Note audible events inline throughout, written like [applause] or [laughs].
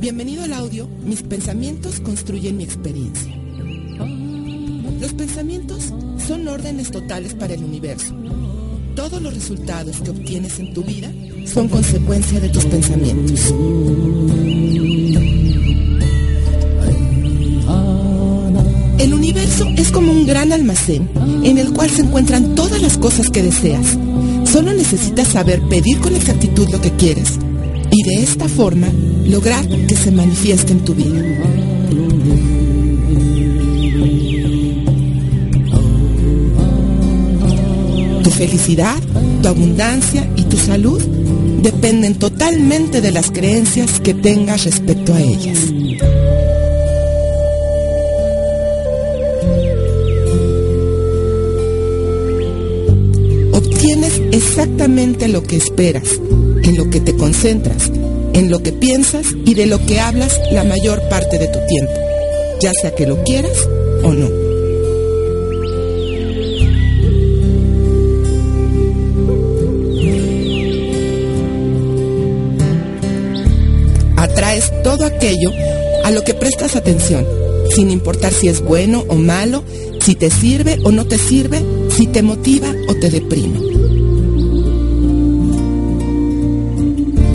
Bienvenido al audio Mis pensamientos construyen mi experiencia. Los pensamientos son órdenes totales para el universo. Todos los resultados que obtienes en tu vida son consecuencia de tus pensamientos. El universo es como un gran almacén en el cual se encuentran todas las cosas que deseas. Solo necesitas saber pedir con exactitud lo que quieres de esta forma lograr que se manifieste en tu vida. Tu felicidad, tu abundancia y tu salud dependen totalmente de las creencias que tengas respecto a ellas. Obtienes exactamente lo que esperas, en lo que te concentras, en lo que piensas y de lo que hablas la mayor parte de tu tiempo, ya sea que lo quieras o no. Atraes todo aquello a lo que prestas atención, sin importar si es bueno o malo, si te sirve o no te sirve, si te motiva o te deprime.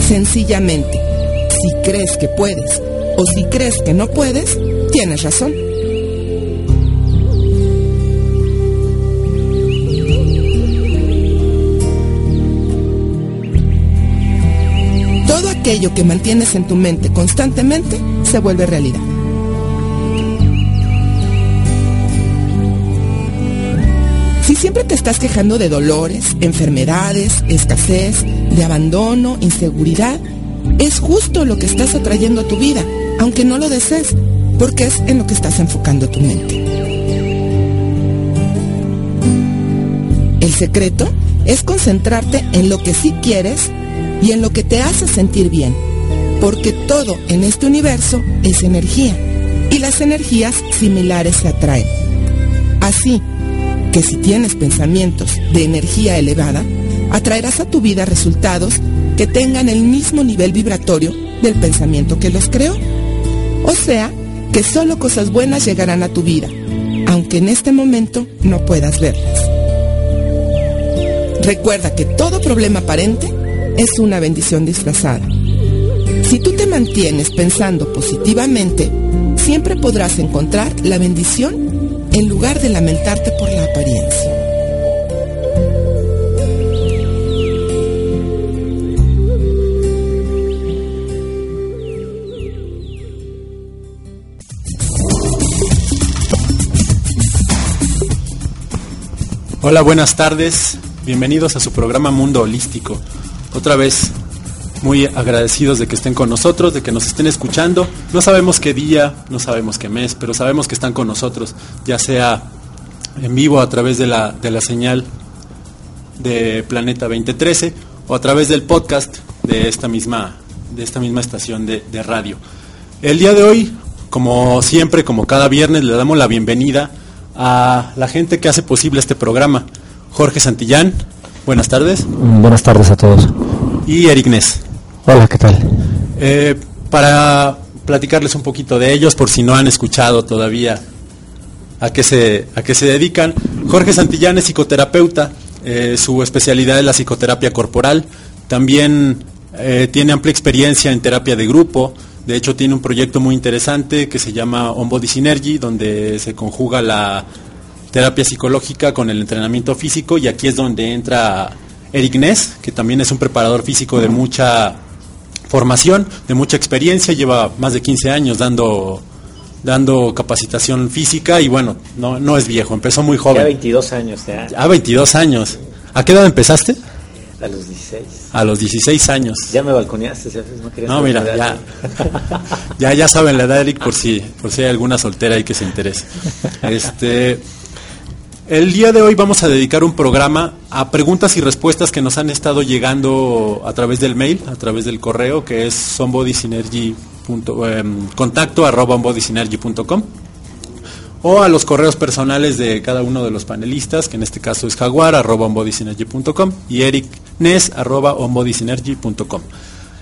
Sencillamente, si crees que puedes o si crees que no puedes, tienes razón. Todo aquello que mantienes en tu mente constantemente se vuelve realidad. Si siempre te estás quejando de dolores, enfermedades, escasez, de abandono, inseguridad, es justo lo que estás atrayendo a tu vida, aunque no lo desees, porque es en lo que estás enfocando tu mente. El secreto es concentrarte en lo que sí quieres y en lo que te hace sentir bien, porque todo en este universo es energía y las energías similares se atraen. Así que si tienes pensamientos de energía elevada, atraerás a tu vida resultados que tengan el mismo nivel vibratorio del pensamiento que los creó. O sea, que solo cosas buenas llegarán a tu vida, aunque en este momento no puedas verlas. Recuerda que todo problema aparente es una bendición disfrazada. Si tú te mantienes pensando positivamente, siempre podrás encontrar la bendición en lugar de lamentarte por la apariencia. Hola, buenas tardes. Bienvenidos a su programa Mundo Holístico. Otra vez muy agradecidos de que estén con nosotros, de que nos estén escuchando. No sabemos qué día, no sabemos qué mes, pero sabemos que están con nosotros, ya sea en vivo a través de la, de la señal de Planeta 2013 o a través del podcast de esta misma, de esta misma estación de, de radio. El día de hoy, como siempre, como cada viernes, le damos la bienvenida a la gente que hace posible este programa. Jorge Santillán, buenas tardes. Buenas tardes a todos. Y Eric Ness. Hola, ¿qué tal? Eh, para platicarles un poquito de ellos, por si no han escuchado todavía a qué se, a qué se dedican. Jorge Santillán es psicoterapeuta, eh, su especialidad es la psicoterapia corporal. También eh, tiene amplia experiencia en terapia de grupo. De hecho, tiene un proyecto muy interesante que se llama On Body Synergy, donde se conjuga la terapia psicológica con el entrenamiento físico. Y aquí es donde entra Eric Ness, que también es un preparador físico de mucha formación, de mucha experiencia, lleva más de 15 años dando dando capacitación física y bueno, no, no es viejo, empezó muy joven. Ya 22 años ya. Ya 22 años. ¿A qué edad empezaste? A los 16. A los 16 años. Ya me balconeaste, ¿sabes? No, No, mira, ya, ya, ya saben la edad, Eric, por si, por si hay alguna soltera ahí que se interese. Este, el día de hoy vamos a dedicar un programa a preguntas y respuestas que nos han estado llegando a través del mail, a través del correo, que es somebodysynergy. em, contacto arroba onbodysynergy.com o a los correos personales de cada uno de los panelistas, que en este caso es jaguar arroba onbodysynergy.com y Eric Nes arroba onbodysynergy.com.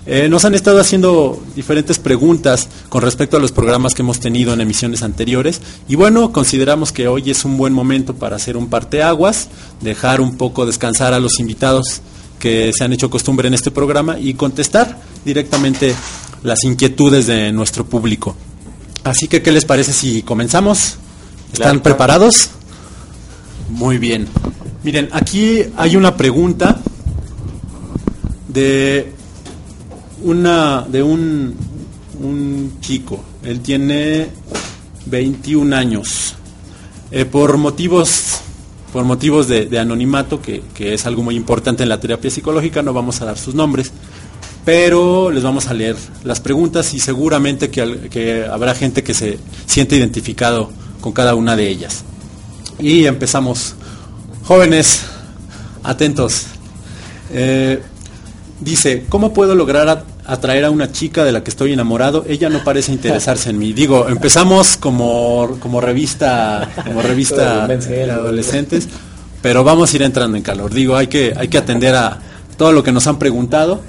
Eh, nos han estado haciendo diferentes preguntas con respecto a los programas que hemos tenido en emisiones anteriores y bueno, consideramos que hoy es un buen momento para hacer un parteaguas, dejar un poco descansar a los invitados que se han hecho costumbre en este programa y contestar directamente las inquietudes de nuestro público. Así que, ¿qué les parece si comenzamos? ¿Están Claro. preparados? Muy bien. Miren, aquí hay una pregunta de una de un, un chico. Él tiene 21 años. Eh, por motivos por motivos de, anonimato, que, que es algo muy importante en la terapia psicológica, no vamos a dar sus nombres, pero les vamos a leer las preguntas y seguramente que, que habrá gente que se siente identificado con cada una de ellas. Y empezamos. Jóvenes, atentos. Eh, dice, ¿cómo puedo lograr atraer a una chica de la que estoy enamorado? Ella no parece interesarse en mí. Digo, empezamos como, como revista, como revista [laughs] de adolescentes, pero vamos a ir entrando en calor. Digo, hay que, hay que atender a todo lo que nos han preguntado.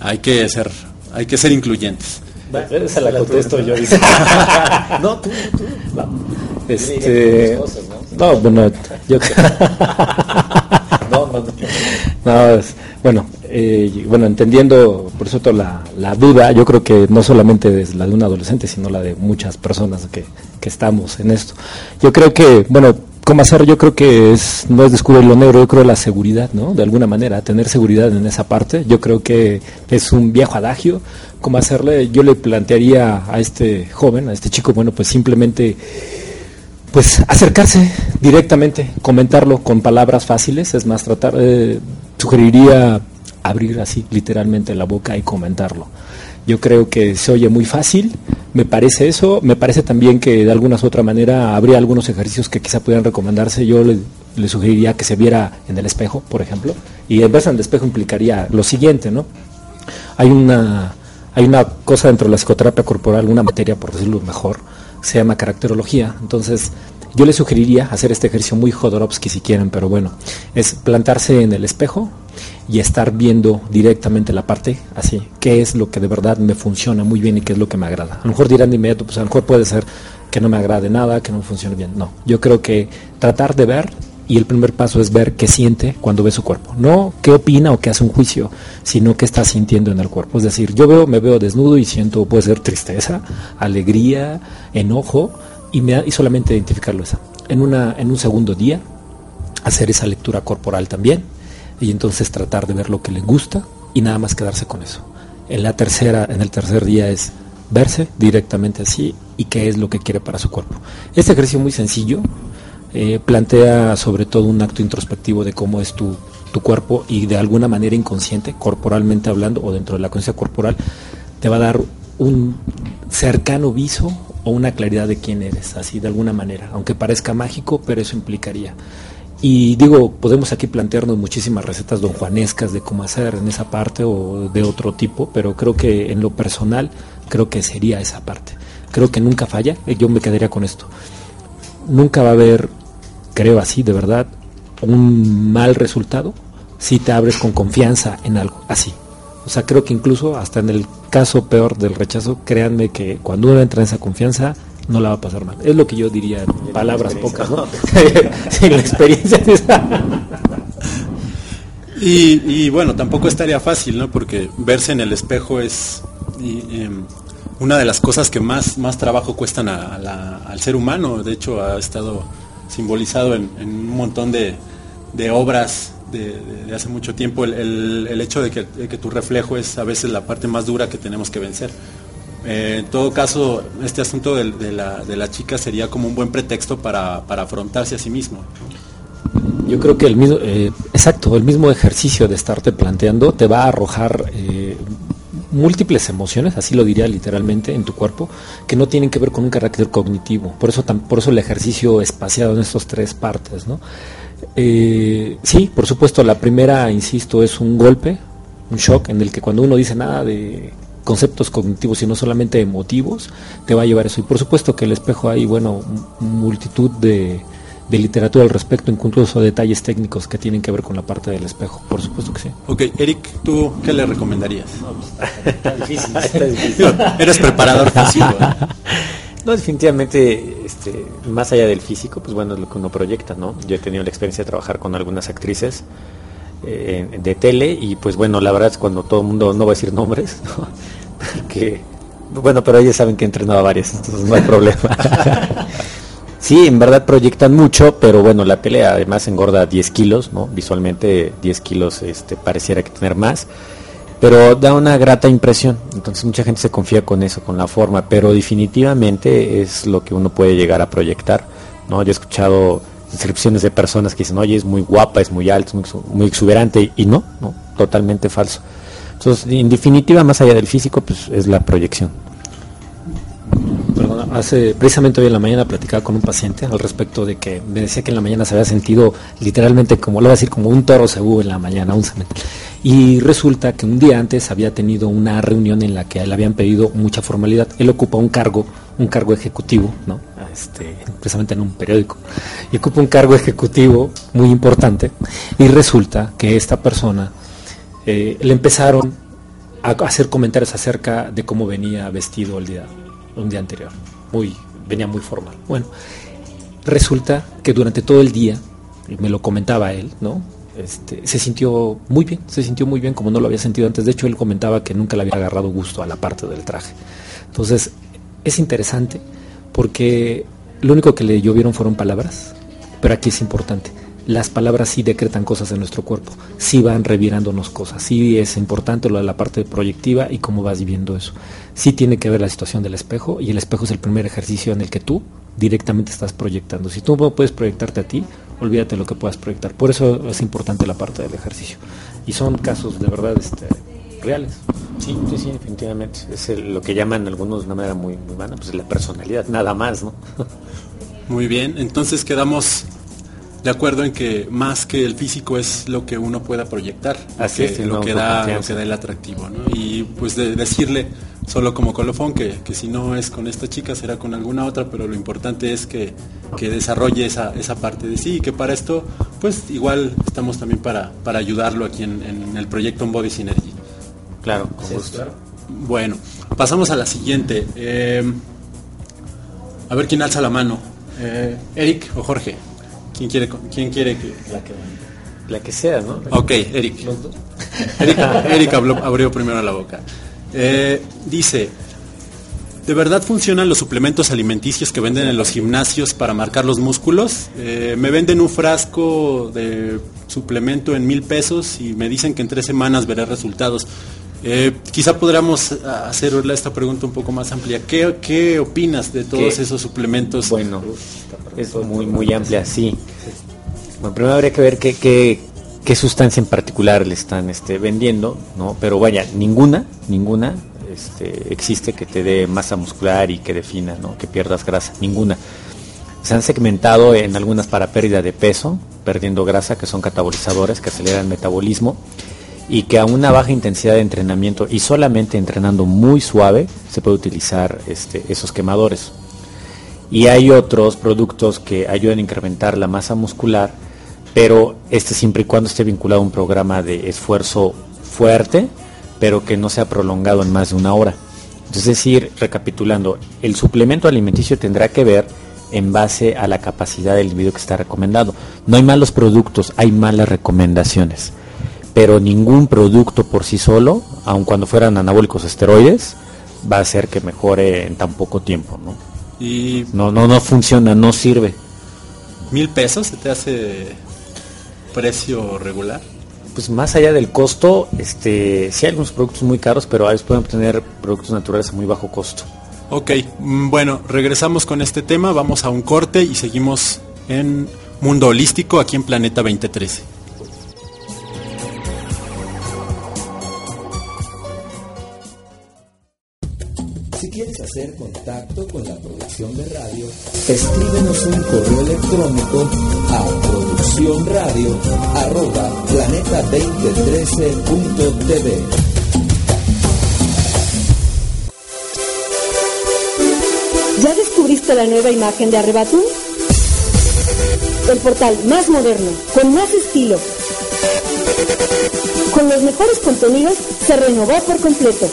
Hay que ser, hay que ser incluyentes. Va, Esa la contesto yo. dice. [laughs] no, tú, tú. Este, Dije cosas, no, bueno, yo [laughs] No, no, no. no, es- bueno, eh, bueno, entendiendo por toda la, la duda, yo creo que no solamente es la de un adolescente, sino la de muchas personas que, que estamos en esto. Yo creo que, bueno, ¿cómo hacer? Yo creo que es, no es descubrir lo negro, yo creo la seguridad, ¿no? De alguna manera, tener seguridad en esa parte. Yo creo que es un viejo adagio. ¿Cómo hacerle? Yo le plantearía a este joven, a este chico, bueno, pues simplemente pues acercarse directamente, comentarlo con palabras fáciles, es más, tratar, eh, sugeriría abrir así literalmente la boca y comentarlo. Yo creo que se oye muy fácil, me parece eso, me parece también que de alguna u otra manera habría algunos ejercicios que quizá pudieran recomendarse, yo le, sugeriría que se viera en el espejo, por ejemplo, y el verse en el espejo implicaría lo siguiente, ¿no? Hay una, hay una cosa dentro de la psicoterapia corporal, una materia, por decirlo mejor, se llama caracterología. Entonces, yo le sugeriría hacer este ejercicio muy Jodorowsky si quieren, pero bueno, es plantarse en el espejo y estar viendo directamente la parte así, qué es lo que de verdad me funciona muy bien y qué es lo que me agrada. A lo mejor dirán de inmediato, pues a lo mejor puede ser que no me agrade nada, que no funcione bien. No, yo creo que tratar de ver y el primer paso es ver qué siente cuando ve su cuerpo. No qué opina o qué hace un juicio, sino qué está sintiendo en el cuerpo. Es decir, yo veo, me veo desnudo y siento, puede ser tristeza, alegría, enojo, y, me, y solamente identificarlo esa. En, una, en un segundo día, hacer esa lectura corporal también, y entonces tratar de ver lo que le gusta y nada más quedarse con eso. En la tercera, en el tercer día es verse directamente así y qué es lo que quiere para su cuerpo. Este ejercicio muy sencillo, eh, plantea sobre todo un acto introspectivo de cómo es tu, tu, cuerpo y de alguna manera inconsciente, corporalmente hablando o dentro de la conciencia corporal, te va a dar un cercano viso o una claridad de quién eres, así de alguna manera, aunque parezca mágico, pero eso implicaría. Y digo, podemos aquí plantearnos muchísimas recetas don Juanescas de cómo hacer en esa parte o de otro tipo, pero creo que en lo personal, creo que sería esa parte. Creo que nunca falla, yo me quedaría con esto. Nunca va a haber creo así, de verdad, un mal resultado si te abres con confianza en algo así. O sea, creo que incluso hasta en el caso peor del rechazo, créanme que cuando uno entra en esa confianza, no la va a pasar mal. Es lo que yo diría en palabras pocas, ¿no? [laughs] Sin la experiencia. y, y, bueno, tampoco estaría fácil, ¿no? Porque verse en el espejo es y, eh, una de las cosas que más, más trabajo cuestan a, a la, al ser humano. De hecho, ha estado simbolizado en, en un montón de, de obras de, de, de, hace mucho tiempo el, el, el hecho de que, de que, tu reflejo es a veces la parte más dura que tenemos que vencer. Eh, en todo caso, este asunto de, la, de, la, chica sería como un buen pretexto para, para afrontarse a sí mismo. Yo creo que el mismo, eh, exacto, el mismo ejercicio de estarte planteando te va a arrojar eh, múltiples emociones, así lo diría literalmente, en tu cuerpo, que no tienen que ver con un carácter cognitivo. Por eso, por eso el ejercicio espaciado en estas tres partes, ¿no? Sí, por supuesto, la primera, insisto, es un golpe, un shock, en el que cuando uno dice nada de conceptos cognitivos, sino solamente emotivos, te va a llevar eso. Y por supuesto que el espejo hay, bueno, multitud de, de literatura al respecto, incluso detalles técnicos que tienen que ver con la parte del espejo, por supuesto que sí. Ok, Eric, ¿tú qué le recomendarías? está difícil. [laughs] Eres preparador físico. [laughs] No, definitivamente, este, más allá del físico, pues bueno, es lo que uno proyecta, ¿no? Yo he tenido la experiencia de trabajar con algunas actrices eh, de tele y pues bueno, la verdad es cuando todo el mundo, no va a decir nombres, [laughs] ¿no? [laughs] Porque, bueno, pero ellos saben que he entrenado a varias, entonces no hay problema. [laughs] Sí, en verdad proyectan mucho, pero bueno, la tele además engorda 10 kilos, ¿no? Visualmente 10 kilos este, pareciera que tener más, pero da una grata impresión. Entonces mucha gente se confía con eso, con la forma, pero definitivamente es lo que uno puede llegar a proyectar, ¿no? Yo he escuchado descripciones de personas que dicen, oye, es muy guapa, es muy alta, es muy, exuberante, y no, no, totalmente falso. Entonces, en definitiva, más allá del físico, pues es la proyección hace precisamente hoy en la mañana platicaba con un paciente al respecto de que me decía que en la mañana se había sentido literalmente como lo voy a decir como un toro cebú en la mañana, un cemento. Y resulta que un día antes había tenido una reunión en la que le habían pedido mucha formalidad. Él ocupa un cargo, un cargo ejecutivo, ¿no? Este, precisamente en un periódico. Y ocupa un cargo ejecutivo muy importante. Y resulta que esta persona eh, le empezaron a hacer comentarios acerca de cómo venía vestido el día, un día anterior muy, venía muy formal. Bueno, resulta que durante todo el día, me lo comentaba él, ¿no? Este, se sintió muy bien, se sintió muy bien como no lo había sentido antes. De hecho, él comentaba que nunca le había agarrado gusto a la parte del traje. Entonces, es interesante porque lo único que le llovieron fueron palabras, pero aquí es importante. Las palabras sí decretan cosas en nuestro cuerpo, sí van revirándonos cosas, sí es importante lo de la parte proyectiva y cómo vas viviendo eso sí tiene que ver la situación del espejo y el espejo es el primer ejercicio en el que tú directamente estás proyectando. Si tú no puedes proyectarte a ti, olvídate lo que puedas proyectar. Por eso es importante la parte del ejercicio. Y son casos de verdad este, reales. Sí, sí, sí, definitivamente. Es lo que llaman algunos de una manera muy, muy vana, pues la personalidad, nada más, ¿no? Muy bien, entonces quedamos de acuerdo en que más que el físico es lo que uno pueda proyectar, Así es, lo, que da, lo que da el atractivo, ¿no? Y pues de decirle solo como colofón, que, si no es con esta chica será con alguna otra, pero lo importante es que, desarrolle esa, esa, parte de sí y que para esto, pues igual estamos también para, para ayudarlo aquí en, el proyecto On Body Synergy. Claro, con gusto. Bueno, pasamos a la siguiente. Eh, a ver quién alza la mano. Eh, Eric o Jorge. ¿Quién quiere, quién quiere que... La que, la que sea, ¿no? Ok, Eric. Eric, Eric abrió primero la boca. Eh, dice, ¿de verdad funcionan los suplementos alimenticios que venden en los gimnasios para marcar los músculos? Eh, me venden un frasco de suplemento en mil pesos y me dicen que en tres semanas veré resultados. Eh, quizá podríamos hacerle esta pregunta un poco más amplia. ¿Qué, opinas de todos esos suplementos? Bueno, es muy, muy amplia, sí. Bueno, primero habría que ver qué, qué, qué sustancia en particular le están este, vendiendo, ¿no? Pero vaya, ninguna, ninguna este, existe que te dé masa muscular y que defina, ¿no? Que pierdas grasa, ninguna. Se han segmentado en algunas para pérdida de peso, perdiendo grasa, que son catabolizadores, que aceleran el metabolismo, y que a una baja intensidad de entrenamiento y solamente entrenando muy suave se puede utilizar este, esos quemadores. Y hay otros productos que ayudan a incrementar la masa muscular, pero este siempre y cuando esté vinculado a un programa de esfuerzo fuerte, pero que no sea prolongado en más de una hora. Es decir, recapitulando, el suplemento alimenticio tendrá que ver en base a la capacidad del individuo que está recomendado. No hay malos productos, hay malas recomendaciones. Pero ningún producto por sí solo, aun cuando fueran anabólicos esteroides, va a hacer que mejore en tan poco tiempo. ¿no? Y no, no, no funciona, no sirve. ¿Mil pesos se te hace precio regular? pues más allá del costo, este, sí hay algunos productos muy caros, pero a veces pueden obtener productos naturales a muy bajo costo. Ok, mm, bueno, regresamos con este tema, vamos a un corte y seguimos en Mundo Holístico aquí en Planeta 2013. Si quieres hacer contacto con la producción de radio, escríbenos un correo electrónico a producciónradio@planeta2013.tv. ¿Ya descubriste la nueva imagen de Arrebatum? El portal más moderno, con más estilo. Con los mejores contenidos, se renovó por completo.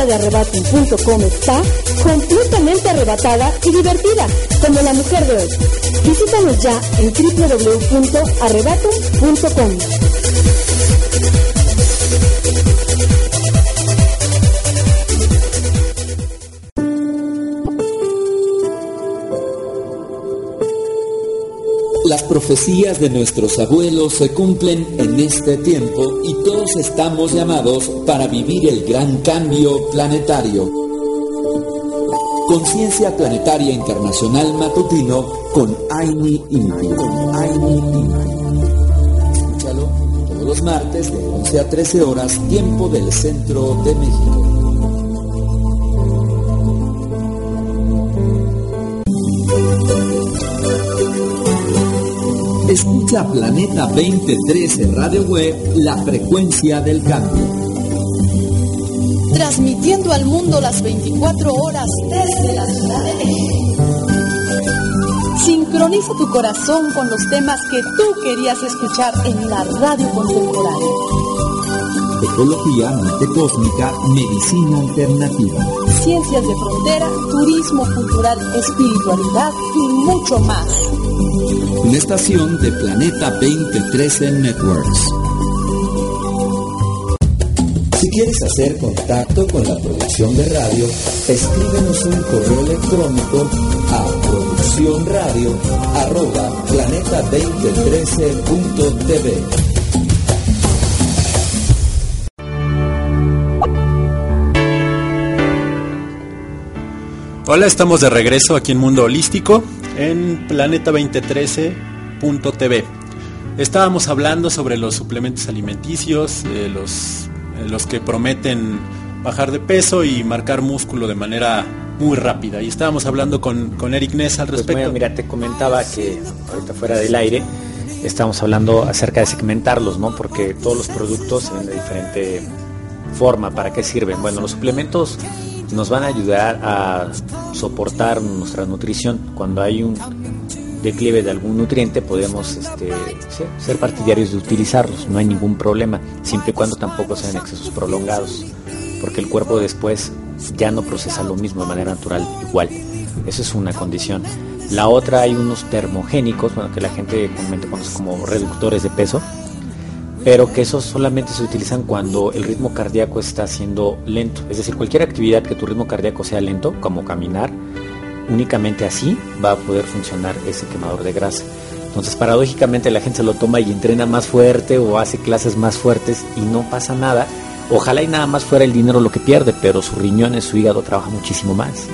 De arrebatum.com está completamente arrebatada y divertida, como la mujer de hoy. Visítanos ya en www.arrebatum.com. Las profecías de nuestros abuelos se cumplen en este tiempo y todos estamos llamados para vivir el gran cambio planetario. Conciencia Planetaria Internacional Matutino con Aini Inti. Con Aini Inti. Escúchalo todos los martes de 11 a 13 horas, tiempo del centro de México. Escucha Planeta 2013 Radio Web, la frecuencia del cambio. Transmitiendo al mundo las 24 horas desde la Ciudad de México. Sincroniza tu corazón con los temas que tú querías escuchar en la radio contemporánea. Ecología, mente cósmica, medicina alternativa. Ciencias de frontera, turismo cultural, espiritualidad y mucho más. Una estación de Planeta 2013 Networks. Si quieres hacer contacto con la producción de radio, escríbenos un correo electrónico a producciónradio@planeta2013.tv. Hola, estamos de regreso aquí en Mundo Holístico en planeta2013.tv. Estábamos hablando sobre los suplementos alimenticios, eh, los, eh, los que prometen bajar de peso y marcar músculo de manera muy rápida. Y estábamos hablando con, con Eric Ness al Pues respecto. mira, mira, te comentaba que ahorita fuera del aire estamos hablando acerca de segmentarlos, ¿no? Porque todos los productos tienen de diferente forma, ¿para qué sirven? Bueno, los suplementos nos van a ayudar a soportar nuestra nutrición. Cuando hay un declive de algún nutriente podemos este, ser, partidarios de utilizarlos, no hay ningún problema, siempre y cuando tampoco sean excesos prolongados, porque el cuerpo después ya no procesa lo mismo de manera natural igual. Eso es una condición. La otra hay unos termogénicos, bueno, que la gente comúnmente conoce como reductores de peso, pero que esos solamente se utilizan cuando el ritmo cardíaco está siendo lento. Es decir, cualquier actividad que tu ritmo cardíaco sea lento, como caminar, únicamente así va a poder funcionar ese quemador de grasa. Entonces, paradójicamente la gente se lo toma y entrena más fuerte o hace clases más fuertes y no pasa nada. Ojalá y nada más fuera el dinero lo que pierde, pero sus riñones, su hígado trabaja muchísimo más.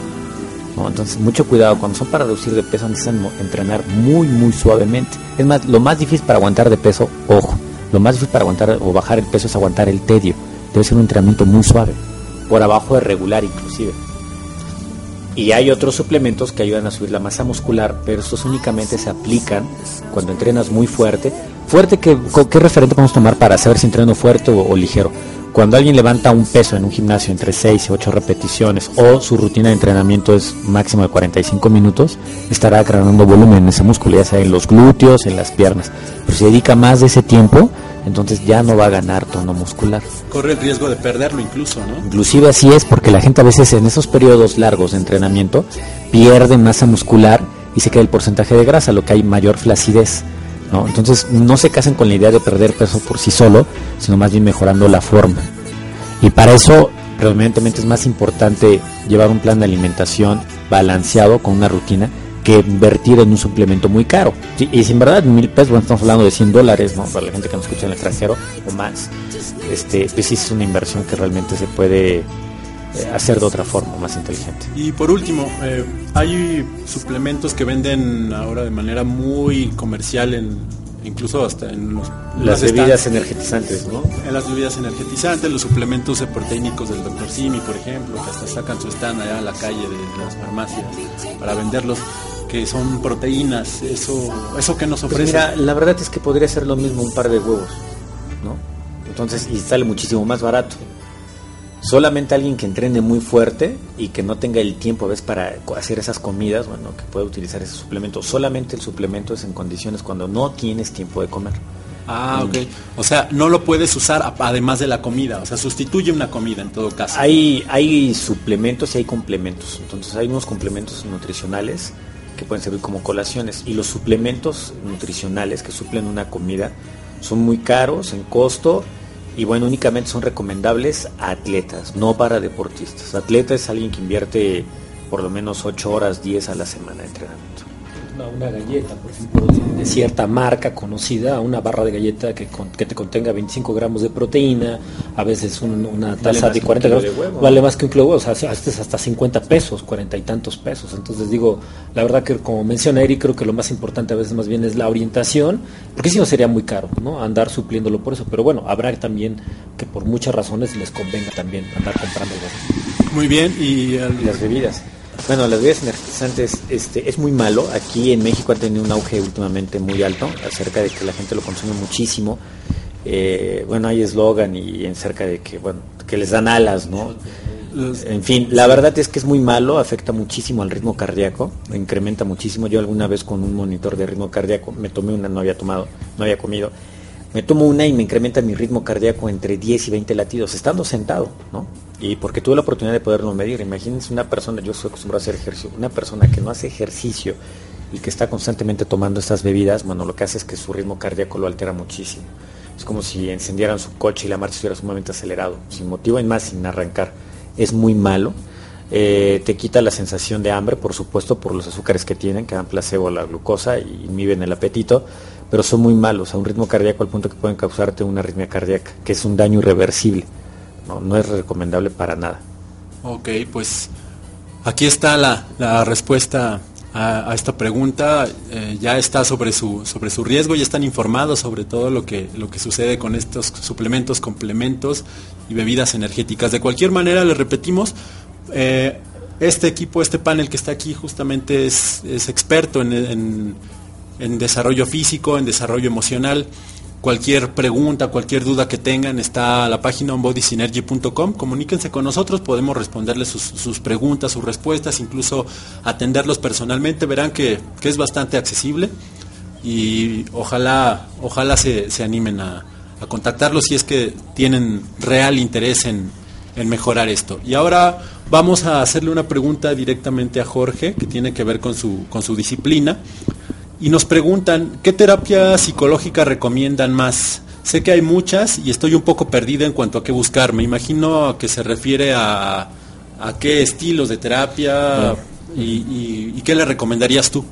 Entonces, mucho cuidado. Cuando son para reducir de peso, necesitan entrenar muy, muy suavemente. Es más, lo más difícil para aguantar de peso, ojo, lo más difícil para aguantar o bajar el peso es aguantar el tedio. Debe ser un entrenamiento muy suave, por abajo de regular inclusive. Y hay otros suplementos que ayudan a subir la masa muscular, pero estos únicamente se aplican cuando entrenas muy fuerte. Fuerte, ¿qué, qué referente podemos tomar para saber si entreno fuerte o, o ligero? Cuando alguien levanta un peso en un gimnasio entre 6 y 8 repeticiones o su rutina de entrenamiento es máximo de 45 minutos, estará ganando volumen en ese músculo, ya sea en los glúteos, en las piernas. Pero si dedica más de ese tiempo, entonces ya no va a ganar tono muscular. Corre el riesgo de perderlo incluso, ¿no? Inclusive así es porque la gente a veces en esos periodos largos de entrenamiento pierde masa muscular y se queda el porcentaje de grasa, lo que hay mayor flacidez. ¿no? Entonces no se casen con la idea de perder peso por sí solo, sino más bien mejorando la forma. Y para eso predominantemente es más importante llevar un plan de alimentación balanceado con una rutina que invertir en un suplemento muy caro. y sin verdad, mil pesos, bueno, estamos hablando de 100 dólares, ¿no? Para la gente que nos escucha en el extranjero o más, este, pues sí es una inversión que realmente se puede eh, hacer de otra forma, más inteligente. Y por último, eh, hay suplementos que venden ahora de manera muy comercial en incluso hasta en los, las bebidas energetizantes, ¿no? En las bebidas energetizantes, los suplementos proteínicos del Dr. Simi, por ejemplo, que hasta sacan su stand allá a la calle de, las farmacias para venderlos que son proteínas, eso eso que nos pues ofrece. mira, la verdad es que podría ser lo mismo un par de huevos, ¿no? Entonces, y sale muchísimo más barato. Solamente alguien que entrene muy fuerte y que no tenga el tiempo a veces para hacer esas comidas, bueno, que pueda utilizar ese suplemento. Solamente el suplemento es en condiciones cuando no tienes tiempo de comer. Ah, ok. O sea, no lo puedes usar además de la comida, o sea, sustituye una comida en todo caso. Hay, hay suplementos y hay complementos. Entonces hay unos complementos nutricionales que pueden servir como colaciones y los suplementos nutricionales que suplen una comida son muy caros en costo y bueno, únicamente son recomendables a atletas, no para deportistas. Atleta es alguien que invierte por lo menos 8 horas, 10 a la semana de entrenamiento una, galleta, por ejemplo, de, cierta marca conocida, una barra de galleta que, que te contenga 25 gramos de proteína, a veces una taza de 40 gramos, vale más que un kilo de huevo, o sea, hasta 50 pesos, 40 y tantos pesos. Entonces digo, la verdad que como menciona Eric, creo que lo más importante a veces más bien es la orientación, porque si no sería muy caro, ¿no? Andar supliéndolo por eso, pero bueno, habrá también que por muchas razones les convenga también andar comprando. Muy bien, y las bebidas. Bueno, las bebidas energizantes este, es muy malo. Aquí en México ha tenido un auge últimamente muy alto acerca de que la gente lo consume muchísimo. Eh, bueno, hay eslogan y acerca de que, bueno, que les dan alas, ¿no? En fin, la verdad es que es muy malo, afecta muchísimo al ritmo cardíaco, incrementa muchísimo. Yo alguna vez con un monitor de ritmo cardíaco me tomé una, no había tomado, no había comido. Me tomo una y me incrementa mi ritmo cardíaco entre 10 y 20 latidos, estando sentado, ¿no? Y porque tuve la oportunidad de poderlo medir. Imagínense una persona, yo soy acostumbrado a hacer ejercicio, una persona que no hace ejercicio y que está constantemente tomando estas bebidas, bueno, lo que hace es que su ritmo cardíaco lo altera muchísimo. Es como si encendieran su coche y la marcha estuviera sumamente acelerado, sin motivo y más, sin arrancar. Es muy malo. Eh, te quita la sensación de hambre, por supuesto, por los azúcares que tienen, que dan placebo a la glucosa y inhiben el apetito, pero son muy malos, a un ritmo cardíaco al punto que pueden causarte una arritmia cardíaca, que es un daño irreversible no, es recomendable para nada. Ok, pues aquí está la, respuesta a, esta pregunta. Eh, ya está sobre su, sobre su riesgo, ya están informados sobre todo lo que, lo que sucede con estos suplementos, complementos y bebidas energéticas. De cualquier manera, le repetimos, eh, este equipo, este panel que está aquí justamente es, experto en, en desarrollo físico, en desarrollo emocional. Cualquier pregunta, cualquier duda que tengan, está la página onbodysynergy.com. Comuníquense con nosotros, podemos responderles sus, preguntas, sus respuestas, incluso atenderlos personalmente. Verán que, es bastante accesible y ojalá, ojalá se, animen a, contactarlos si es que tienen real interés en, mejorar esto. Y ahora vamos a hacerle una pregunta directamente a Jorge, que tiene que ver con su, con su disciplina y nos preguntan, ¿qué terapia psicológica recomiendan más? Sé que hay muchas y estoy un poco perdido en cuanto a qué buscar. Me imagino que se refiere a, a qué estilos de terapia y, qué le recomendarías tú.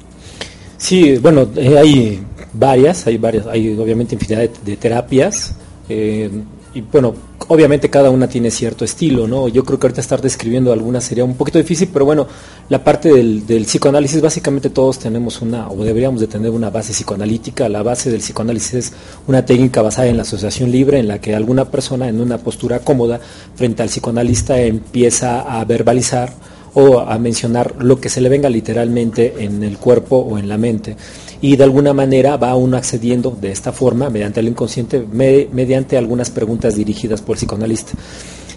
Sí, bueno, eh, hay varias, hay varias, hay obviamente infinidad de, terapias. Eh, y bueno, obviamente cada una tiene cierto estilo, ¿no? Yo creo que ahorita estar describiendo algunas sería un poquito difícil, pero bueno, la parte del, del, psicoanálisis, básicamente todos tenemos una, o deberíamos de tener una base psicoanalítica. La base del psicoanálisis es una técnica basada en la asociación libre, en la que alguna persona en una postura cómoda frente al psicoanalista empieza a verbalizar o a mencionar lo que se le venga literalmente en el cuerpo o en la mente y de alguna manera va uno accediendo de esta forma, mediante el inconsciente, mediante algunas preguntas dirigidas por el psicoanalista.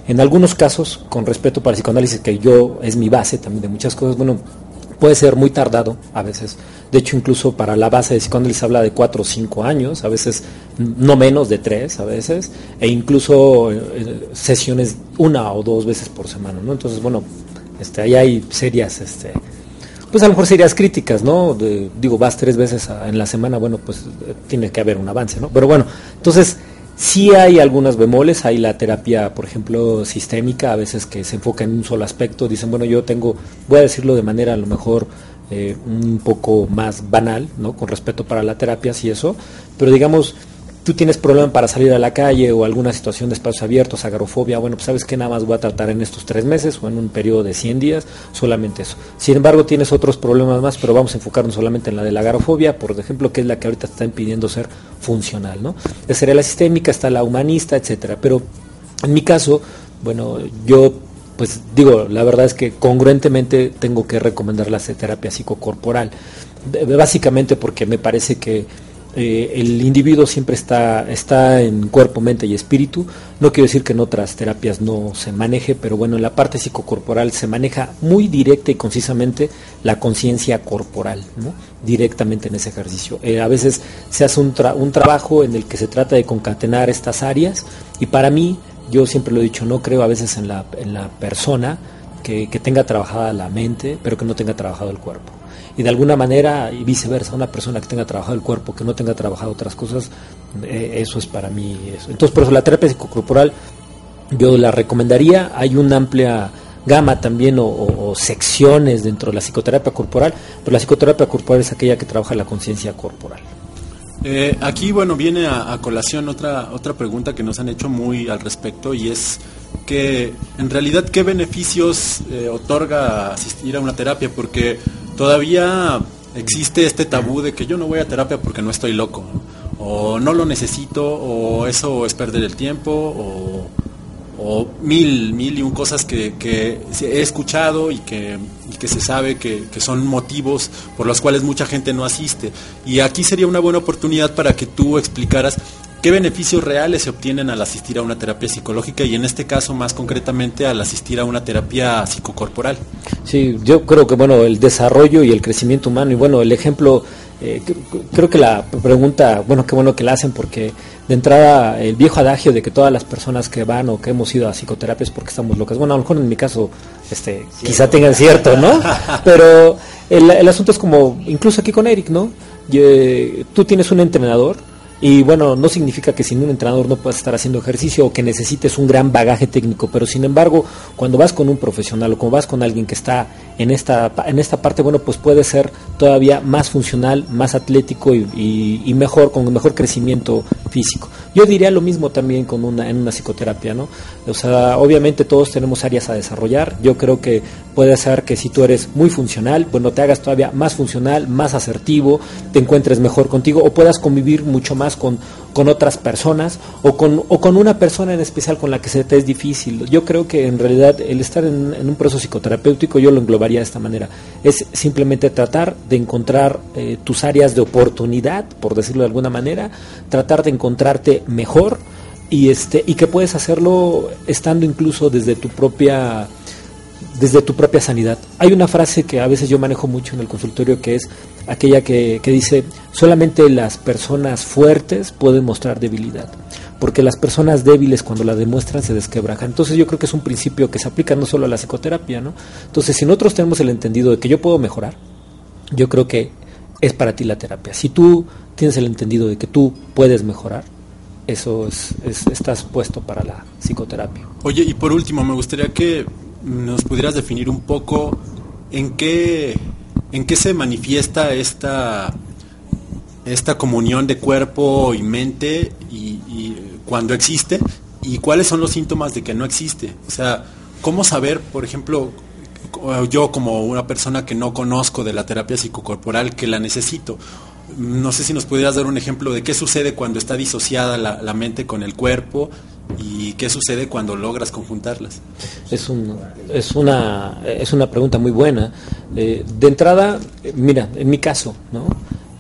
En algunos casos, con respeto para el psicoanálisis, que yo es mi base también de muchas cosas, bueno, puede ser muy tardado a veces. De hecho, incluso para la base de psicoanálisis habla de cuatro o cinco años, a veces no menos de tres, a veces, e incluso eh, sesiones una o dos veces por semana, ¿no? Entonces, bueno, este, ahí hay serias este, pues a lo mejor serías críticas, ¿no? digo, vas tres veces en la semana, bueno, pues tiene que haber un avance, ¿no? Pero bueno, entonces, Sí hay algunas bemoles, hay la terapia, por ejemplo, sistémica, a veces que se enfoca en un solo aspecto, dicen, bueno, yo tengo, voy a decirlo de manera a lo mejor eh, un poco más banal, ¿no? Con respeto para la terapia, y eso, pero digamos, tú tienes problema para salir a la calle o alguna situación de espacios abiertos, agarofobia, bueno, pues sabes que nada más voy a tratar en estos tres meses o en un periodo de 100 días, solamente eso. Sin embargo, tienes otros problemas más, pero vamos a enfocarnos solamente en la de la agarofobia, por ejemplo, que es la que ahorita está impidiendo ser funcional, ¿no? Sería la sistémica, está la humanista, etcétera. Pero en mi caso, bueno, yo pues digo, la verdad es que congruentemente tengo que recomendar la terapia psicocorporal, básicamente porque me parece que eh, el individuo siempre está, está en cuerpo, mente y espíritu. No quiero decir que en otras terapias no se maneje, pero bueno, en la parte psicocorporal se maneja muy directa y concisamente la conciencia corporal, ¿no? directamente en ese ejercicio. Eh, a veces se hace un, un trabajo en el que se trata de concatenar estas áreas y para mí, yo siempre lo he dicho, no creo a veces en la, en la persona que tenga trabajada la mente, pero que no tenga trabajado el cuerpo y de alguna manera y viceversa, una persona que tenga trabajado el cuerpo, que no tenga trabajado otras cosas, eh, eso es para mí eso. Entonces, por eso la terapia psicocorporal yo la recomendaría, hay una amplia gama también o, secciones dentro de la psicoterapia corporal, pero la psicoterapia corporal es aquella que trabaja la conciencia corporal. Eh, aquí, bueno, viene a, colación otra, otra pregunta que nos han hecho muy al respecto y es que en realidad qué beneficios eh, otorga asistir a una terapia, porque todavía existe este tabú de que yo no voy a terapia porque no estoy loco, o no lo necesito, o eso es perder el tiempo, o, mil, mil y un cosas que, he escuchado y que, se sabe que, son motivos por los cuales mucha gente no asiste. Y aquí sería una buena oportunidad para que tú explicaras ¿Qué beneficios reales se obtienen al asistir a una terapia psicológica y en este caso más concretamente al asistir a una terapia psicocorporal? Sí, yo creo que bueno, el desarrollo y el crecimiento humano y bueno, el ejemplo, eh, creo que la pregunta, bueno, qué bueno que la hacen porque de entrada el viejo adagio de que todas las personas que van o que hemos ido a psicoterapia es porque estamos locas, bueno, a lo mejor en mi caso este, quizá tengan cierto, ¿no? [laughs] Pero el, el, asunto es como, incluso aquí con Eric, ¿no? tú tienes un entrenador, y bueno, no significa que sin un entrenador no puedas estar haciendo ejercicio o que necesites un gran bagaje técnico, pero sin embargo, cuando vas con un profesional o cuando vas con alguien que está en esta, en esta parte, bueno, pues puede ser todavía más funcional, más atlético y, mejor, con mejor crecimiento físico. Yo diría lo mismo también con una, en una psicoterapia, ¿no? O sea, obviamente todos tenemos áreas a desarrollar. Yo creo que puede ser que si tú eres muy funcional, bueno, te hagas todavía más funcional, más asertivo, te encuentres mejor contigo o puedas convivir mucho más con, con otras personas o con, o con una persona en especial con la que se te es difícil. Yo creo que en realidad el estar en, un proceso psicoterapéutico yo lo englobaría de esta manera. Es simplemente tratar de encontrar eh, tus áreas de oportunidad, por decirlo de alguna manera, tratar de encontrarte mejor y, este, y que puedes hacerlo estando incluso desde tu propia desde tu propia sanidad. Hay una frase que a veces yo manejo mucho en el consultorio que es aquella que, dice, solamente las personas fuertes pueden mostrar debilidad, porque las personas débiles cuando la demuestran se desquebrajan. Entonces yo creo que es un principio que se aplica no solo a la psicoterapia, ¿no? Entonces si nosotros tenemos el entendido de que yo puedo mejorar, yo creo que es para ti la terapia. Si tú tienes el entendido de que tú puedes mejorar, eso es, estás puesto para la psicoterapia. Oye, y por último, me gustaría que nos pudieras definir un poco en qué, se manifiesta esta, esta comunión de cuerpo y mente y, cuando existe y cuáles son los síntomas de que no existe. O sea, ¿cómo saber, por ejemplo, yo como una persona que no conozco de la terapia psicocorporal que la necesito? No sé si nos pudieras dar un ejemplo de qué sucede cuando está disociada la, mente con el cuerpo ¿Y qué sucede cuando logras conjuntarlas? Es, un, es, una, es una pregunta muy buena. Eh, de entrada, mira, en mi caso, ¿no?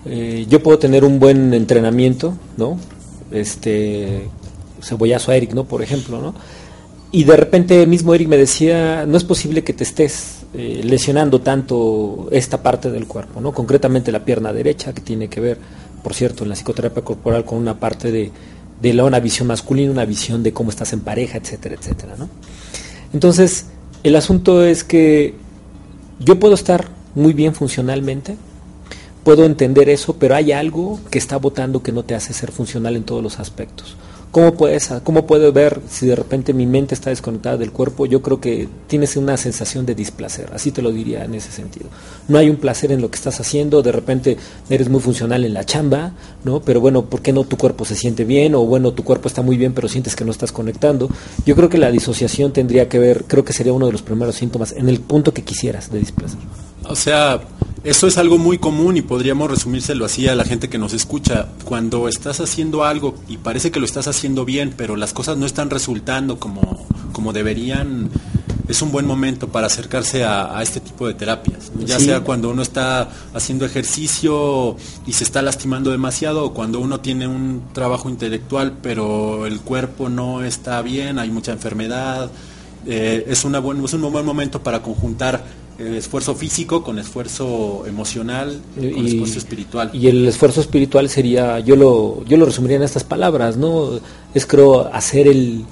Eh, yo puedo tener un buen entrenamiento, ¿no? Este, cebollazo a Eric, ¿no? Por ejemplo, ¿no? Y de repente mismo Eric me decía, no es posible que te estés eh, lesionando tanto esta parte del cuerpo, ¿no? Concretamente la pierna derecha, que tiene que ver, por cierto, en la psicoterapia corporal con una parte de de la, una visión masculina, una visión de cómo estás en pareja, etcétera, etcétera. ¿no? Entonces, el asunto es que yo puedo estar muy bien funcionalmente, puedo entender eso, pero hay algo que está votando que no te hace ser funcional en todos los aspectos. ¿Cómo, puedes, ¿Cómo puedo ver si de repente mi mente está desconectada del cuerpo? Yo creo que tienes una sensación de displacer, así te lo diría en ese sentido. No hay un placer en lo que estás haciendo, de repente eres muy funcional en la chamba, ¿no? Pero bueno, ¿por qué no tu cuerpo se siente bien? O bueno, tu cuerpo está muy bien, pero sientes que no estás conectando. Yo creo que la disociación tendría que ver, creo que sería uno de los primeros síntomas en el punto que quisieras de displacer. O sea, eso es algo muy común y podríamos resumírselo así a la gente que nos escucha. Cuando estás haciendo algo y parece que lo estás haciendo bien, pero las cosas no están resultando como, como deberían, es un buen momento para acercarse a, este tipo de terapias. Ya sea cuando uno está haciendo ejercicio y se está lastimando demasiado, o cuando uno tiene un trabajo intelectual, pero el cuerpo no está bien, hay mucha enfermedad. Eh, es, una buen, es un buen momento para conjuntar esfuerzo físico con esfuerzo emocional y, con esfuerzo espiritual. Y el esfuerzo espiritual sería, yo lo, yo lo resumiría en estas palabras, ¿no? Es creo hacer el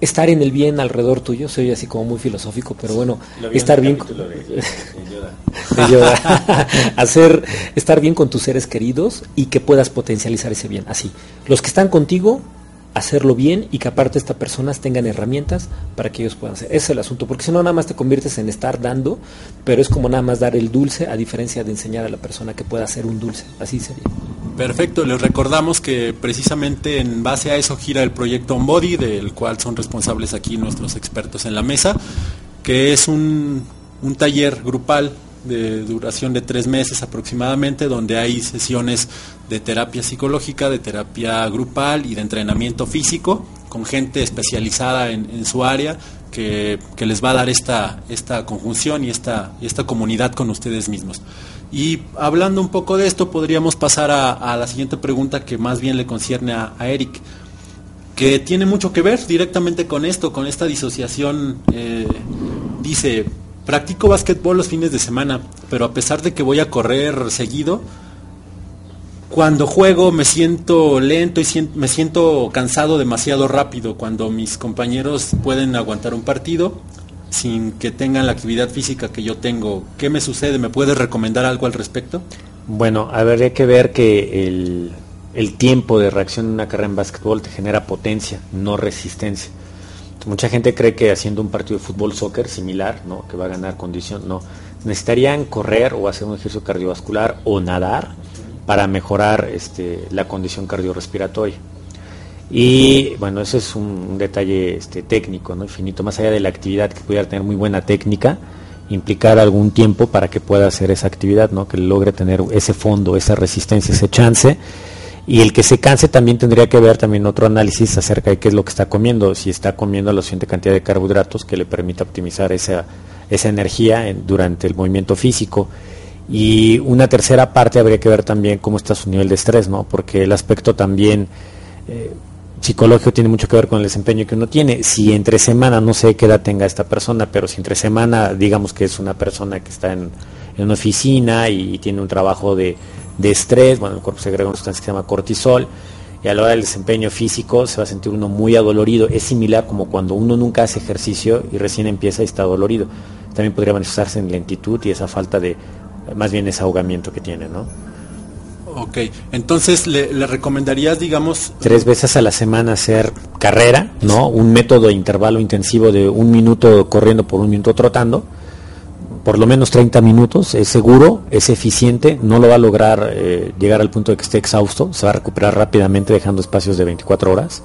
estar en el bien alrededor tuyo, soy así como muy filosófico, pero bueno, estar bien [laughs] [laughs] hacer estar bien con tus seres queridos y que puedas potencializar ese bien, así. Los que están contigo hacerlo bien y que aparte estas personas tengan herramientas para que ellos puedan hacer. Ese es el asunto, porque si no nada más te conviertes en estar dando, pero es como nada más dar el dulce a diferencia de enseñar a la persona que pueda hacer un dulce. Así sería. Perfecto, les recordamos que precisamente en base a eso gira el proyecto OnBody, del cual son responsables aquí nuestros expertos en la mesa, que es un, un taller grupal de duración de tres meses aproximadamente, donde hay sesiones de terapia psicológica, de terapia grupal y de entrenamiento físico con gente especializada en, su área que, les va a dar esta, esta conjunción y esta, esta comunidad con ustedes mismos. Y hablando un poco de esto, podríamos pasar a, la siguiente pregunta que más bien le concierne a, Eric, que tiene mucho que ver directamente con esto, con esta disociación. Eh, dice, practico básquetbol los fines de semana, pero a pesar de que voy a correr seguido, cuando juego me siento lento y me siento cansado demasiado rápido cuando mis compañeros pueden aguantar un partido sin que tengan la actividad física que yo tengo. ¿Qué me sucede? ¿Me puedes recomendar algo al respecto? Bueno, habría que ver que el, el tiempo de reacción en una carrera en básquetbol te genera potencia, no resistencia. Mucha gente cree que haciendo un partido de fútbol soccer similar, ¿no? que va a ganar condición, no. Necesitarían correr o hacer un ejercicio cardiovascular o nadar para mejorar este, la condición cardiorrespiratoria. Y bueno, ese es un, detalle este, técnico, ¿no? Infinito, más allá de la actividad que pudiera tener muy buena técnica, implicar algún tiempo para que pueda hacer esa actividad, ¿no? Que logre tener ese fondo, esa resistencia, ese chance. Y el que se canse también tendría que ver también otro análisis acerca de qué es lo que está comiendo, si está comiendo la suficiente cantidad de carbohidratos que le permita optimizar esa, esa energía durante el movimiento físico y una tercera parte habría que ver también cómo está su nivel de estrés, ¿no? Porque el aspecto también eh, psicológico tiene mucho que ver con el desempeño que uno tiene. Si entre semana, no sé qué edad tenga esta persona, pero si entre semana, digamos que es una persona que está en, una oficina y, tiene un trabajo de, de, estrés, bueno, el cuerpo se agrega una sustancia que se llama cortisol, y a la hora del desempeño físico se va a sentir uno muy adolorido. Es similar como cuando uno nunca hace ejercicio y recién empieza y está dolorido. También podría manifestarse en lentitud y esa falta de más bien ese ahogamiento que tiene, ¿no? Ok, entonces le, recomendarías, digamos... Tres veces a la semana hacer carrera, ¿no? Un método de intervalo intensivo de un minuto corriendo por un minuto trotando, por lo menos 30 minutos, es seguro, es eficiente, no lo va a lograr eh, llegar al punto de que esté exhausto, se va a recuperar rápidamente dejando espacios de 24 horas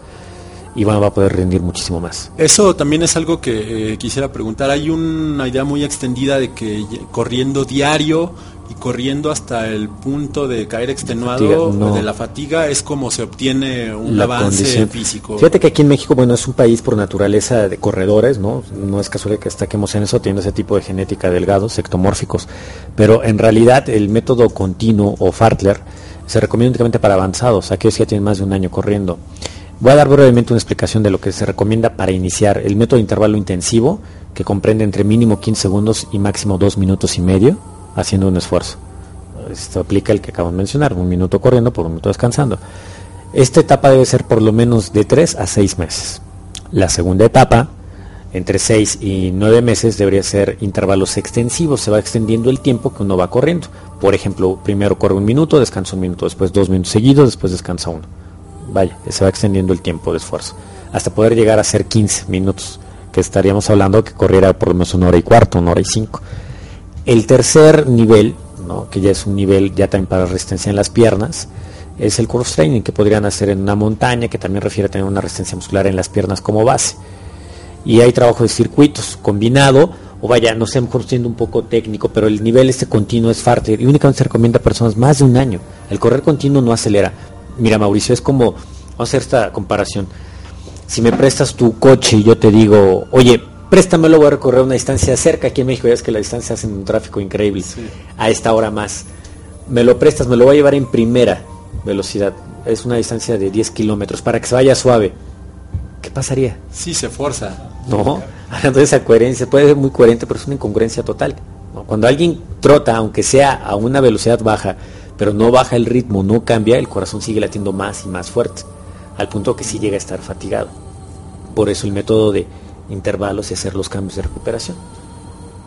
y bueno, va a poder rendir muchísimo más. Eso también es algo que eh, quisiera preguntar. Hay una idea muy extendida de que corriendo diario y corriendo hasta el punto de caer extenuado de la fatiga es como se obtiene un avance físico. Fíjate que aquí en México, bueno, es un país por naturaleza de corredores, ¿no? No es casual que destaquemos en eso, teniendo ese tipo de genética delgados, sectomórficos, pero en realidad el método continuo o Fartler se recomienda únicamente para avanzados, aquellos que ya tienen más de un año corriendo. Voy a dar brevemente una explicación de lo que se recomienda para iniciar el método de intervalo intensivo, que comprende entre mínimo 15 segundos y máximo 2 minutos y medio haciendo un esfuerzo. Esto aplica el que acabo de mencionar, un minuto corriendo por un minuto descansando. Esta etapa debe ser por lo menos de 3 a 6 meses. La segunda etapa, entre 6 y 9 meses, debería ser intervalos extensivos. Se va extendiendo el tiempo que uno va corriendo. Por ejemplo, primero corre un minuto, descansa un minuto, después dos minutos seguidos, después descansa uno vaya, se va extendiendo el tiempo de esfuerzo, hasta poder llegar a ser 15 minutos, que estaríamos hablando que corriera por lo menos una hora y cuarto, una hora y cinco. El tercer nivel, ¿no? que ya es un nivel ya también para resistencia en las piernas, es el cross training que podrían hacer en una montaña, que también refiere a tener una resistencia muscular en las piernas como base. Y hay trabajo de circuitos combinado, o vaya, no sé, mejor siendo un poco técnico, pero el nivel este continuo es fuerte y únicamente se recomienda a personas más de un año. El correr continuo no acelera. Mira, Mauricio, es como, vamos a hacer esta comparación. Si me prestas tu coche y yo te digo, oye, préstamelo, voy a recorrer una distancia cerca, aquí en México ya es que la distancia hacen un tráfico increíble, a esta hora más. Me lo prestas, me lo voy a llevar en primera velocidad, es una distancia de 10 kilómetros, para que se vaya suave. ¿Qué pasaría? Sí, se fuerza. No, [laughs] hablando de esa coherencia, puede ser muy coherente, pero es una incongruencia total. Cuando alguien trota, aunque sea a una velocidad baja, pero no baja el ritmo, no cambia, el corazón sigue latiendo más y más fuerte, al punto que sí llega a estar fatigado. Por eso el método de intervalos y hacer los cambios de recuperación.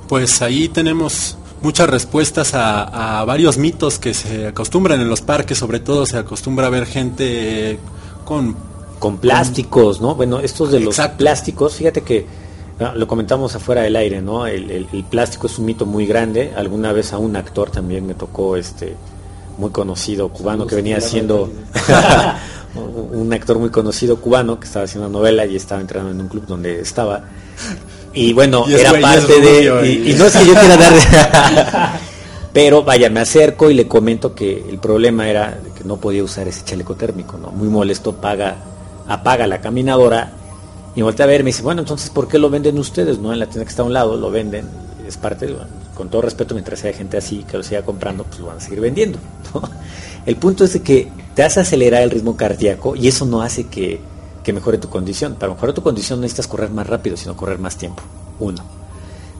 Pues ahí tenemos muchas respuestas a, a, varios mitos que se acostumbran en los parques, sobre todo se acostumbra a ver gente con... Con plásticos, ¿no? Bueno, estos de los Exacto. plásticos, fíjate que ah, lo comentamos afuera del aire, ¿no? El, el, el, plástico es un mito muy grande. Alguna vez a un actor también me tocó este muy conocido cubano que venía haciendo [laughs] un actor muy conocido cubano que estaba haciendo una novela y estaba entrando en un club donde estaba. Y bueno Y era güey parte de y, no es que yo quiera dar [laughs] pero vaya me acerco y le comento que el problema era que no podía usar ese chaleco térmico no muy molesto paga apaga la caminadora y me voltea a ver me dice bueno entonces por qué lo venden ustedes no en la tienda que está a un lado lo venden es parte bueno, con todo respeto mientras haya gente así que lo siga comprando pues lo van a seguir vendiendo [laughs] el punto es de que te hace acelerar el ritmo cardíaco y eso no hace que, que mejore tu condición. Para mejorar tu condición no necesitas correr más rápido sino correr más tiempo. Uno.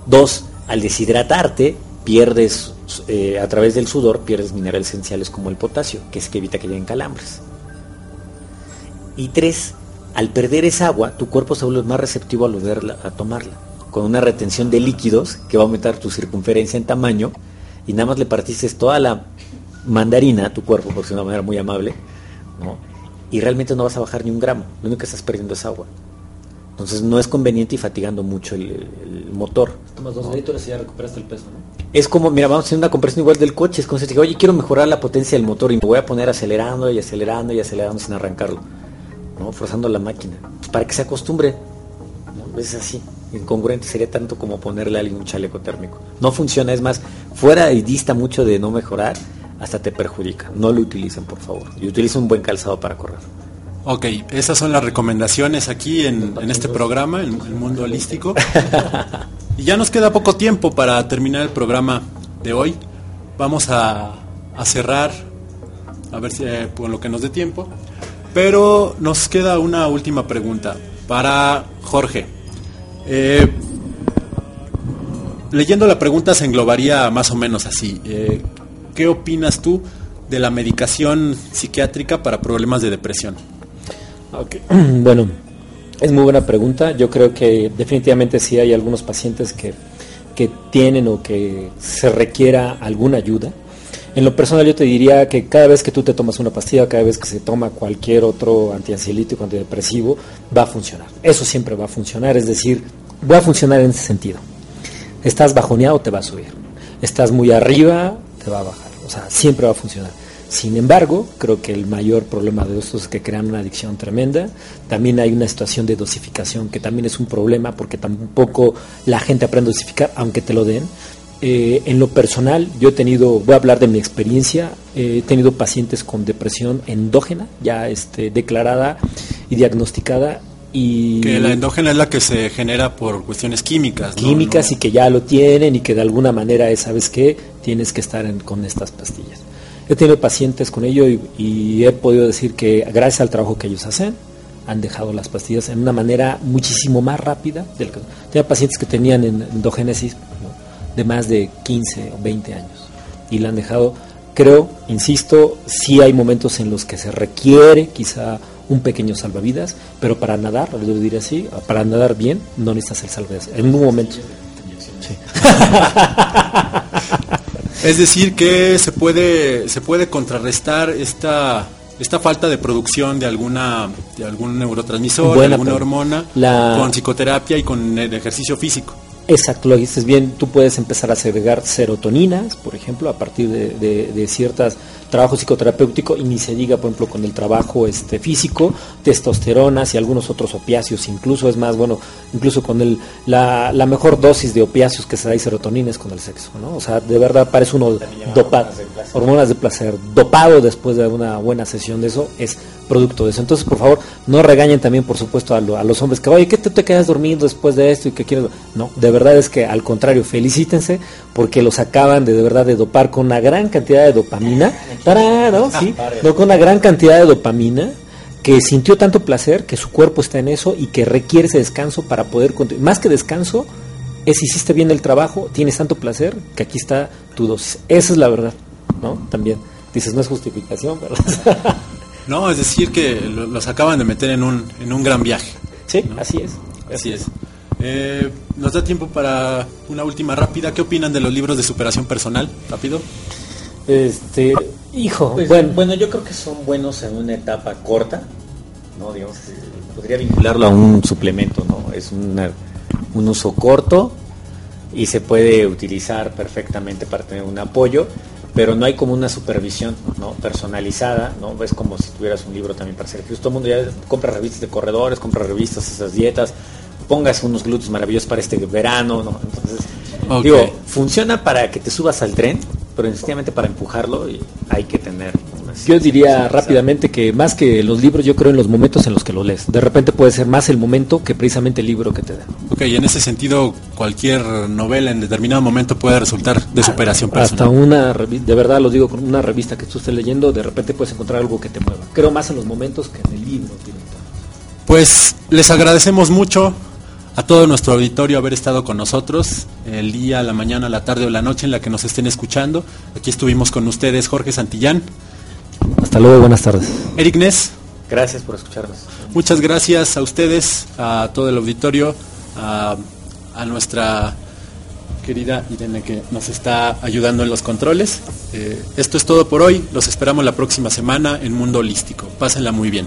Dos, al deshidratarte, pierdes, eh, a través del sudor, pierdes minerales esenciales como el potasio, que es que evita que lleguen calambres. Y tres, al perder esa agua, tu cuerpo se vuelve más receptivo al a tomarla, con una retención de líquidos que va a aumentar tu circunferencia en tamaño, y nada más le partiste toda la mandarina a tu cuerpo, por decirlo de una manera muy amable, ¿no? y realmente no vas a bajar ni un gramo, lo único que estás perdiendo es agua. Entonces no es conveniente y fatigando mucho el, motor. Tomas dos litros y ya recuperaste el peso, ¿no? Es como, mira, vamos a hacer una compresión igual del coche. Es como si te digo, oye, quiero mejorar la potencia del motor y me voy a poner acelerando y acelerando y acelerando sin arrancarlo. ¿no? Forzando la máquina. Pues para que se acostumbre. ¿no? Es así. Incongruente sería tanto como ponerle a alguien un chaleco térmico. No funciona, es más, fuera y dista mucho de no mejorar, hasta te perjudica. No lo utilicen, por favor. Y utilicen un buen calzado para correr. Ok, esas son las recomendaciones aquí en, en este programa, en el mundo holístico. [laughs] Y ya nos queda poco tiempo para terminar el programa de hoy. Vamos a, a cerrar, a ver si eh, por lo que nos dé tiempo. Pero nos queda una última pregunta para Jorge. Eh, leyendo la pregunta se englobaría más o menos así. Eh, ¿Qué opinas tú de la medicación psiquiátrica para problemas de depresión? [clears throat] Bueno, es muy buena pregunta. Yo creo que definitivamente sí hay algunos pacientes que, que tienen o que se requiera alguna ayuda. En lo personal yo te diría que cada vez que tú te tomas una pastilla, cada vez que se toma cualquier otro antiansiolítico, antidepresivo, va a funcionar. Eso siempre va a funcionar, es decir, va a funcionar en ese sentido. Estás bajoneado, te va a subir. Estás muy arriba, te va a bajar. O sea, siempre va a funcionar. Sin embargo, creo que el mayor problema de estos es que crean una adicción tremenda. También hay una situación de dosificación que también es un problema porque tampoco la gente aprende a dosificar, aunque te lo den. Eh, en lo personal, yo he tenido, voy a hablar de mi experiencia, eh, he tenido pacientes con depresión endógena, ya este, declarada y diagnosticada. Y Que la endógena es la que se genera por cuestiones químicas. químicas No- y que ya lo tienen y que de alguna manera es, ¿sabes qué? Tienes que estar en- con estas pastillas. He tenido pacientes con ello y, y he podido decir que gracias al trabajo que ellos hacen, han dejado las pastillas en una manera muchísimo más rápida. Del que, tenía pacientes que tenían en- endogénesis ¿no? De más de 15 o 20 años y la han dejado. Creo, insisto, sí hay momentos en los que se requiere quizá un pequeño salvavidas, pero para nadar, lo diré así, para nadar bien, no necesitas el salvavidas. En un momento. Sí. Es decir, que se puede, se puede contrarrestar esta esta falta de producción de alguna de algún neurotransmisor, de alguna hormona, La- con psicoterapia y con el ejercicio físico. Exacto, dices bien, tú puedes empezar a segregar serotoninas, por ejemplo, a partir de, ciertos trabajos psicoterapéuticos, y ni se diga, por ejemplo, con el trabajo este físico, testosteronas y algunos otros opiáceos, incluso es más, bueno, incluso con el, la, la mejor dosis de opiáceos que se da y serotonina es con el sexo, ¿no? O sea, de verdad parece uno dopado, hormonas de placer, dopado después de una buena sesión de eso, es producto de eso. Entonces, por favor, no regañen también, por supuesto, a, lo- a los hombres que, oye, ¿qué tú te quedas dormido después de esto y que quieres? No, de verdad es que al contrario, felicítense porque los acaban de, de verdad de dopar con una gran cantidad de dopamina. ¡Tarán! ¿no? Sí, no, con una gran cantidad de dopamina que sintió tanto placer que su cuerpo está en eso y que requiere ese descanso para poder continuar. Más que descanso, es hiciste bien el trabajo, tienes tanto placer que aquí está tu dosis. Esa es la verdad, ¿no? También dices, no es justificación, ¿verdad? [laughs] No, es decir, que lo- los acaban de meter en un, en un gran viaje. sí, así es. Así es. Eh, nos da tiempo para una última rápida. ¿Qué opinan de los libros de superación personal? Rápido. Este, hijo, Pues, bueno, bueno, yo creo que son buenos en una etapa corta, ¿no? Digamos, podría vincularlo a un suplemento, ¿no? Es una- un uso corto y se puede utilizar perfectamente para tener un apoyo, pero no hay como una supervisión, ¿no? Personalizada, ¿no? Es como si tuvieras un libro también para hacer ejercicio. Todo el mundo ya compra revistas de corredores, compra revistas, esas dietas, pongas unos glúteos maravillosos para este verano, ¿no? Entonces, digo, funciona para que te subas al tren, pero sencillamente para empujarlo y hay que tener Yo diría rápidamente que más que los libros, yo creo en los momentos en los que lo lees. De repente puede ser más el momento que precisamente el libro que te da. Ok, en ese sentido, cualquier novela en determinado momento puede resultar de superación Hasta personal. una revista, de verdad lo digo, con una revista que tú estés leyendo, de repente puedes encontrar algo que te mueva. Creo más en los momentos que en el libro. Pues les agradecemos mucho a todo nuestro auditorio haber estado con nosotros el día, la mañana, la tarde o la noche en la que nos estén escuchando. Aquí estuvimos con ustedes Jorge Santillán, Hasta luego, buenas tardes. Eric Ness. Gracias por escucharnos. Muchas gracias a ustedes, a todo el auditorio, a, a nuestra querida Irene que nos está ayudando en los controles. Eh, esto es todo por hoy. Los esperamos la próxima semana en Mundo Holístico. Pásenla muy bien.